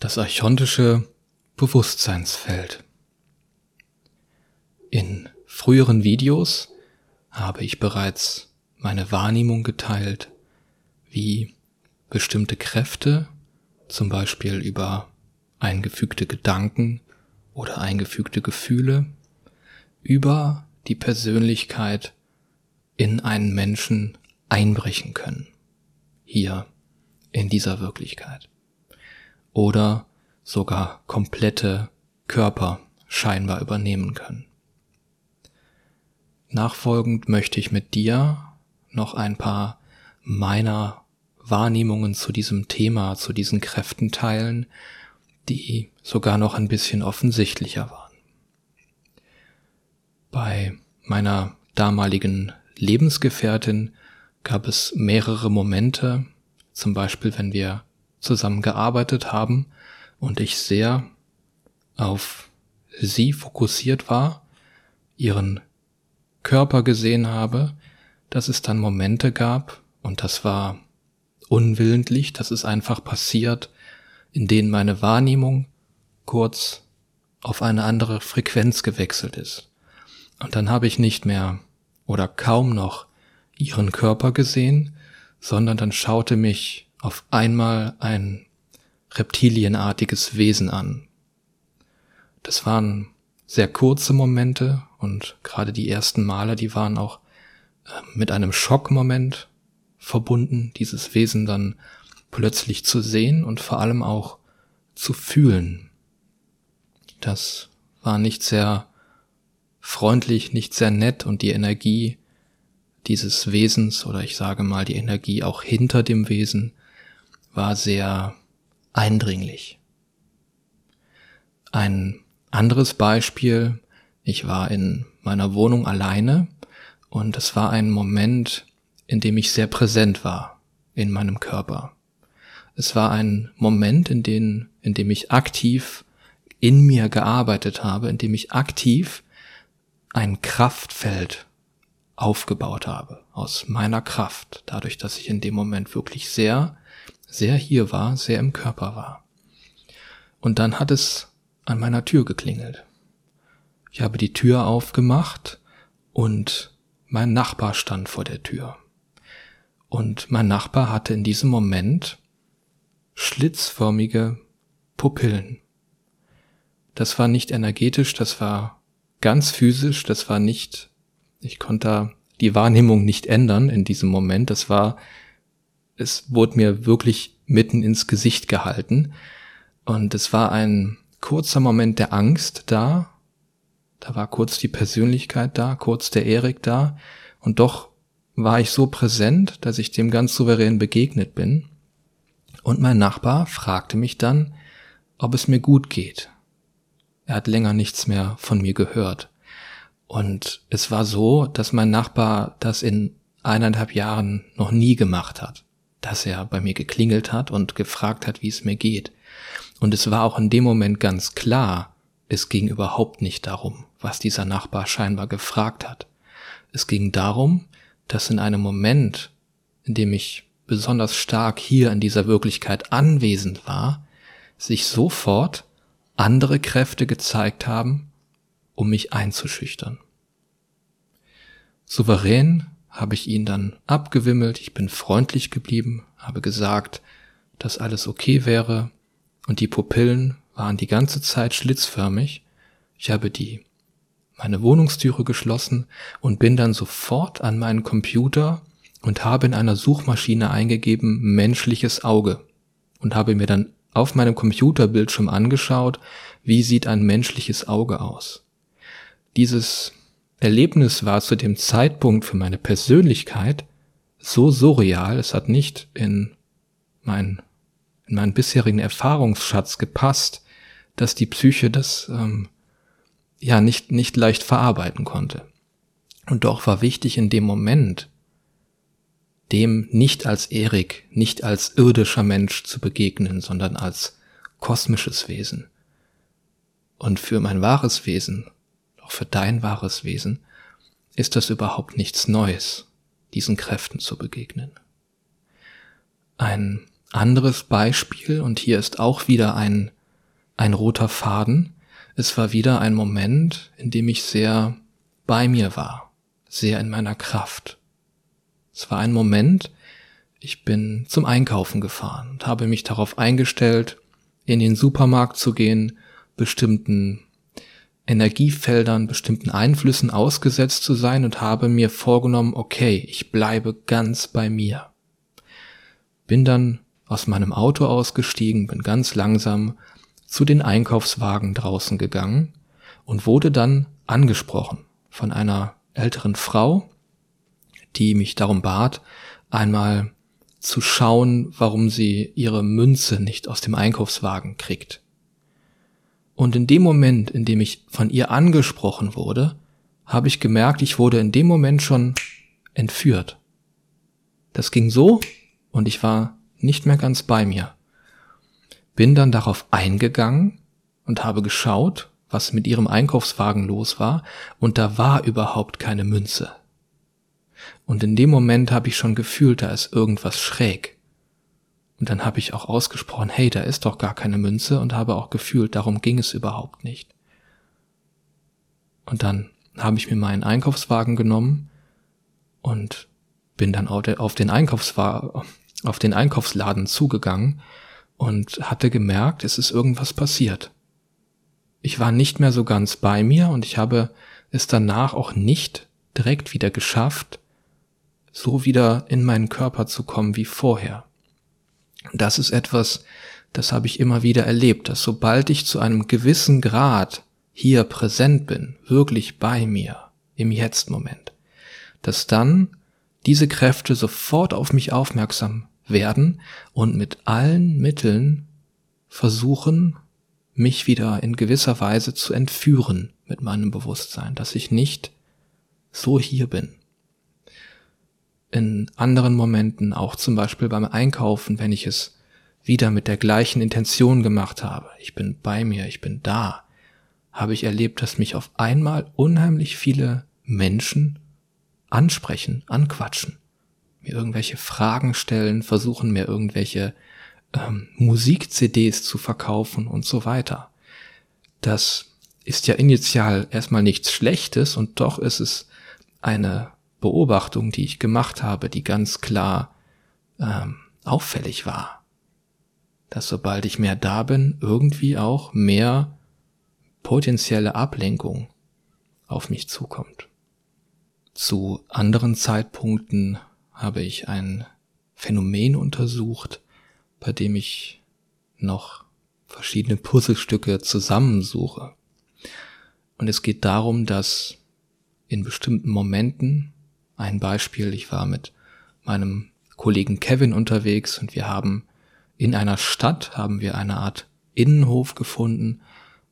Das archontische Bewusstseinsfeld. In früheren Videos habe ich bereits meine Wahrnehmung geteilt, wie bestimmte Kräfte, zum Beispiel über eingefügte Gedanken oder eingefügte Gefühle, über die Persönlichkeit in einen Menschen einbrechen können. Hier in dieser Wirklichkeit oder sogar komplette Körper scheinbar übernehmen können. Nachfolgend möchte ich mit dir noch ein paar meiner Wahrnehmungen zu diesem Thema, zu diesen Kräften teilen, die sogar noch ein bisschen offensichtlicher waren. Bei meiner damaligen Lebensgefährtin gab es mehrere Momente, zum Beispiel wenn wir zusammengearbeitet haben und ich sehr auf sie fokussiert war, ihren Körper gesehen habe, dass es dann Momente gab, und das war unwillentlich, das ist einfach passiert, in denen meine Wahrnehmung kurz auf eine andere Frequenz gewechselt ist. Und dann habe ich nicht mehr oder kaum noch ihren Körper gesehen, sondern dann schaute mich auf einmal ein reptilienartiges Wesen an. Das waren sehr kurze Momente und gerade die ersten Male, die waren auch äh, mit einem Schockmoment verbunden, dieses Wesen dann plötzlich zu sehen und vor allem auch zu fühlen. Das war nicht sehr freundlich, nicht sehr nett und die Energie dieses Wesens oder ich sage mal die Energie auch hinter dem Wesen war sehr eindringlich. Ein anderes Beispiel, ich war in meiner Wohnung alleine und es war ein Moment, in dem ich sehr präsent war in meinem Körper. Es war ein Moment, in dem, in dem ich aktiv in mir gearbeitet habe, in dem ich aktiv ein Kraftfeld aufgebaut habe aus meiner Kraft, dadurch, dass ich in dem Moment wirklich sehr sehr hier war, sehr im Körper war. Und dann hat es an meiner Tür geklingelt. Ich habe die Tür aufgemacht und mein Nachbar stand vor der Tür. Und mein Nachbar hatte in diesem Moment schlitzförmige Pupillen. Das war nicht energetisch, das war ganz physisch, das war nicht, ich konnte die Wahrnehmung nicht ändern in diesem Moment, das war es wurde mir wirklich mitten ins Gesicht gehalten. Und es war ein kurzer Moment der Angst da. Da war kurz die Persönlichkeit da, kurz der Erik da. Und doch war ich so präsent, dass ich dem ganz souverän begegnet bin. Und mein Nachbar fragte mich dann, ob es mir gut geht. Er hat länger nichts mehr von mir gehört. Und es war so, dass mein Nachbar das in eineinhalb Jahren noch nie gemacht hat dass er bei mir geklingelt hat und gefragt hat, wie es mir geht. Und es war auch in dem Moment ganz klar, es ging überhaupt nicht darum, was dieser Nachbar scheinbar gefragt hat. Es ging darum, dass in einem Moment, in dem ich besonders stark hier in dieser Wirklichkeit anwesend war, sich sofort andere Kräfte gezeigt haben, um mich einzuschüchtern. Souverän habe ich ihn dann abgewimmelt, ich bin freundlich geblieben, habe gesagt, dass alles okay wäre, und die Pupillen waren die ganze Zeit schlitzförmig. Ich habe die meine Wohnungstüre geschlossen und bin dann sofort an meinen Computer und habe in einer Suchmaschine eingegeben menschliches Auge und habe mir dann auf meinem Computerbildschirm angeschaut, wie sieht ein menschliches Auge aus. Dieses Erlebnis war zu dem Zeitpunkt für meine Persönlichkeit so surreal, es hat nicht in, mein, in meinen bisherigen Erfahrungsschatz gepasst, dass die Psyche das ähm, ja nicht, nicht leicht verarbeiten konnte. Und doch war wichtig in dem Moment, dem nicht als Erik, nicht als irdischer Mensch zu begegnen, sondern als kosmisches Wesen. Und für mein wahres Wesen auch für dein wahres Wesen, ist das überhaupt nichts Neues, diesen Kräften zu begegnen. Ein anderes Beispiel und hier ist auch wieder ein, ein roter Faden. Es war wieder ein Moment, in dem ich sehr bei mir war, sehr in meiner Kraft. Es war ein Moment, ich bin zum Einkaufen gefahren und habe mich darauf eingestellt, in den Supermarkt zu gehen, bestimmten Energiefeldern, bestimmten Einflüssen ausgesetzt zu sein und habe mir vorgenommen, okay, ich bleibe ganz bei mir. Bin dann aus meinem Auto ausgestiegen, bin ganz langsam zu den Einkaufswagen draußen gegangen und wurde dann angesprochen von einer älteren Frau, die mich darum bat, einmal zu schauen, warum sie ihre Münze nicht aus dem Einkaufswagen kriegt. Und in dem Moment, in dem ich von ihr angesprochen wurde, habe ich gemerkt, ich wurde in dem Moment schon entführt. Das ging so und ich war nicht mehr ganz bei mir. Bin dann darauf eingegangen und habe geschaut, was mit ihrem Einkaufswagen los war, und da war überhaupt keine Münze. Und in dem Moment habe ich schon gefühlt, da ist irgendwas schräg. Und dann habe ich auch ausgesprochen, hey, da ist doch gar keine Münze und habe auch gefühlt, darum ging es überhaupt nicht. Und dann habe ich mir meinen Einkaufswagen genommen und bin dann auf den Einkaufswagen, auf den Einkaufsladen zugegangen und hatte gemerkt, es ist irgendwas passiert. Ich war nicht mehr so ganz bei mir und ich habe es danach auch nicht direkt wieder geschafft, so wieder in meinen Körper zu kommen wie vorher. Das ist etwas, das habe ich immer wieder erlebt, dass sobald ich zu einem gewissen Grad hier präsent bin, wirklich bei mir, im Jetzt-Moment, dass dann diese Kräfte sofort auf mich aufmerksam werden und mit allen Mitteln versuchen, mich wieder in gewisser Weise zu entführen mit meinem Bewusstsein, dass ich nicht so hier bin in anderen Momenten, auch zum Beispiel beim Einkaufen, wenn ich es wieder mit der gleichen Intention gemacht habe, ich bin bei mir, ich bin da, habe ich erlebt, dass mich auf einmal unheimlich viele Menschen ansprechen, anquatschen, mir irgendwelche Fragen stellen, versuchen mir irgendwelche ähm, Musik-CDs zu verkaufen und so weiter. Das ist ja initial erstmal nichts Schlechtes und doch ist es eine Beobachtung, die ich gemacht habe, die ganz klar ähm, auffällig war. Dass sobald ich mehr da bin, irgendwie auch mehr potenzielle Ablenkung auf mich zukommt. Zu anderen Zeitpunkten habe ich ein Phänomen untersucht, bei dem ich noch verschiedene Puzzlestücke zusammensuche. Und es geht darum, dass in bestimmten Momenten ein Beispiel, ich war mit meinem Kollegen Kevin unterwegs und wir haben in einer Stadt, haben wir eine Art Innenhof gefunden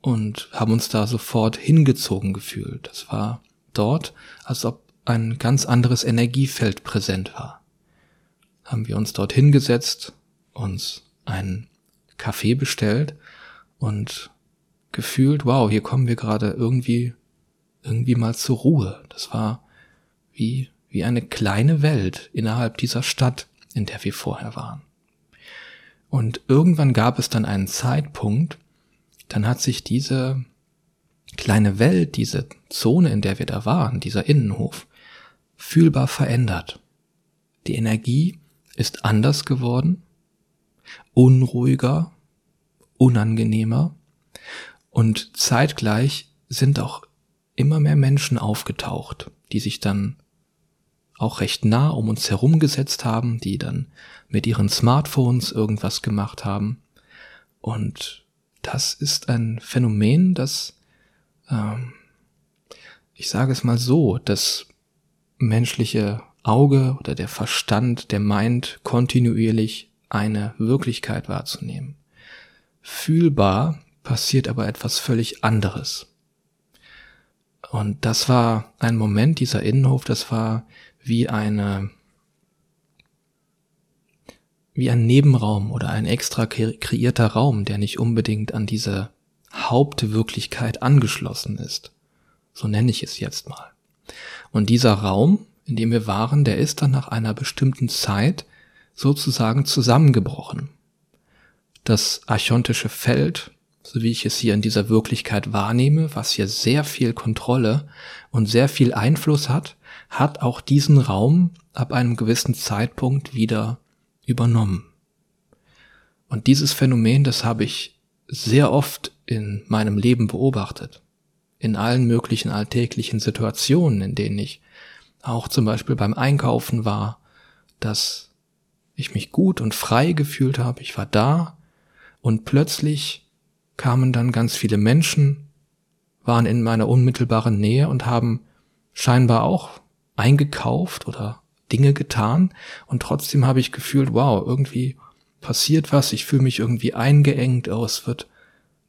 und haben uns da sofort hingezogen gefühlt. Das war dort, als ob ein ganz anderes Energiefeld präsent war. Haben wir uns dort hingesetzt, uns einen Kaffee bestellt und gefühlt, wow, hier kommen wir gerade irgendwie, irgendwie mal zur Ruhe. Das war wie wie eine kleine Welt innerhalb dieser Stadt, in der wir vorher waren. Und irgendwann gab es dann einen Zeitpunkt, dann hat sich diese kleine Welt, diese Zone, in der wir da waren, dieser Innenhof, fühlbar verändert. Die Energie ist anders geworden, unruhiger, unangenehmer und zeitgleich sind auch immer mehr Menschen aufgetaucht, die sich dann auch recht nah um uns herum gesetzt haben, die dann mit ihren Smartphones irgendwas gemacht haben. Und das ist ein Phänomen, das, ähm, ich sage es mal so, das menschliche Auge oder der Verstand, der meint, kontinuierlich eine Wirklichkeit wahrzunehmen. Fühlbar passiert aber etwas völlig anderes. Und das war ein Moment, dieser Innenhof, das war wie eine, wie ein Nebenraum oder ein extra kreierter Raum, der nicht unbedingt an diese Hauptwirklichkeit angeschlossen ist. So nenne ich es jetzt mal. Und dieser Raum, in dem wir waren, der ist dann nach einer bestimmten Zeit sozusagen zusammengebrochen. Das archontische Feld, so wie ich es hier in dieser Wirklichkeit wahrnehme, was hier sehr viel Kontrolle und sehr viel Einfluss hat, hat auch diesen Raum ab einem gewissen Zeitpunkt wieder übernommen. Und dieses Phänomen, das habe ich sehr oft in meinem Leben beobachtet. In allen möglichen alltäglichen Situationen, in denen ich auch zum Beispiel beim Einkaufen war, dass ich mich gut und frei gefühlt habe, ich war da und plötzlich kamen dann ganz viele Menschen, waren in meiner unmittelbaren Nähe und haben scheinbar auch eingekauft oder Dinge getan und trotzdem habe ich gefühlt, wow, irgendwie passiert was, ich fühle mich irgendwie eingeengt, oh, es wird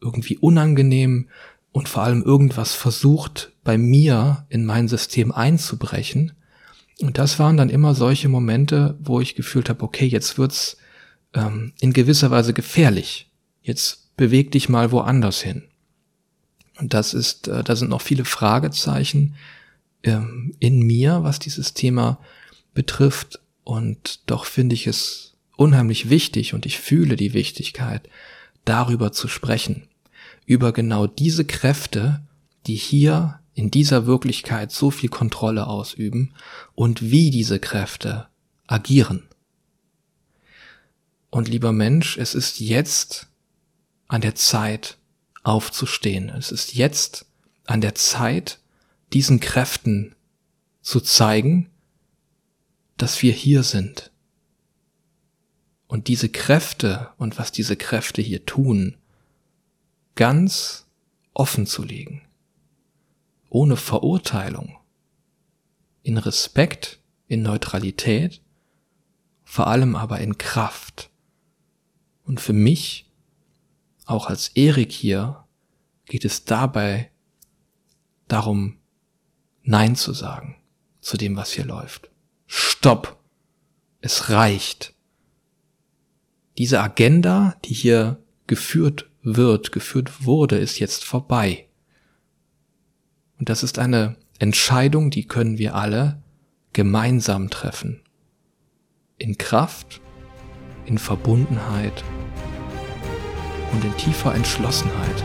irgendwie unangenehm und vor allem irgendwas versucht bei mir in mein System einzubrechen. Und das waren dann immer solche Momente, wo ich gefühlt habe, okay, jetzt wird's ähm, in gewisser Weise gefährlich. Jetzt beweg dich mal woanders hin. Und das ist, äh, da sind noch viele Fragezeichen ähm, in mir, was dieses Thema betrifft. Und doch finde ich es unheimlich wichtig und ich fühle die Wichtigkeit, darüber zu sprechen. Über genau diese Kräfte, die hier in dieser Wirklichkeit so viel Kontrolle ausüben und wie diese Kräfte agieren. Und lieber Mensch, es ist jetzt an der Zeit aufzustehen. Es ist jetzt an der Zeit, diesen Kräften zu zeigen, dass wir hier sind. Und diese Kräfte und was diese Kräfte hier tun, ganz offen zu legen, ohne Verurteilung, in Respekt, in Neutralität, vor allem aber in Kraft. Und für mich, auch als Erik hier, geht es dabei darum, Nein zu sagen zu dem, was hier läuft. Stopp. Es reicht. Diese Agenda, die hier geführt wird, geführt wurde, ist jetzt vorbei. Und das ist eine Entscheidung, die können wir alle gemeinsam treffen. In Kraft, in Verbundenheit und in tiefer Entschlossenheit.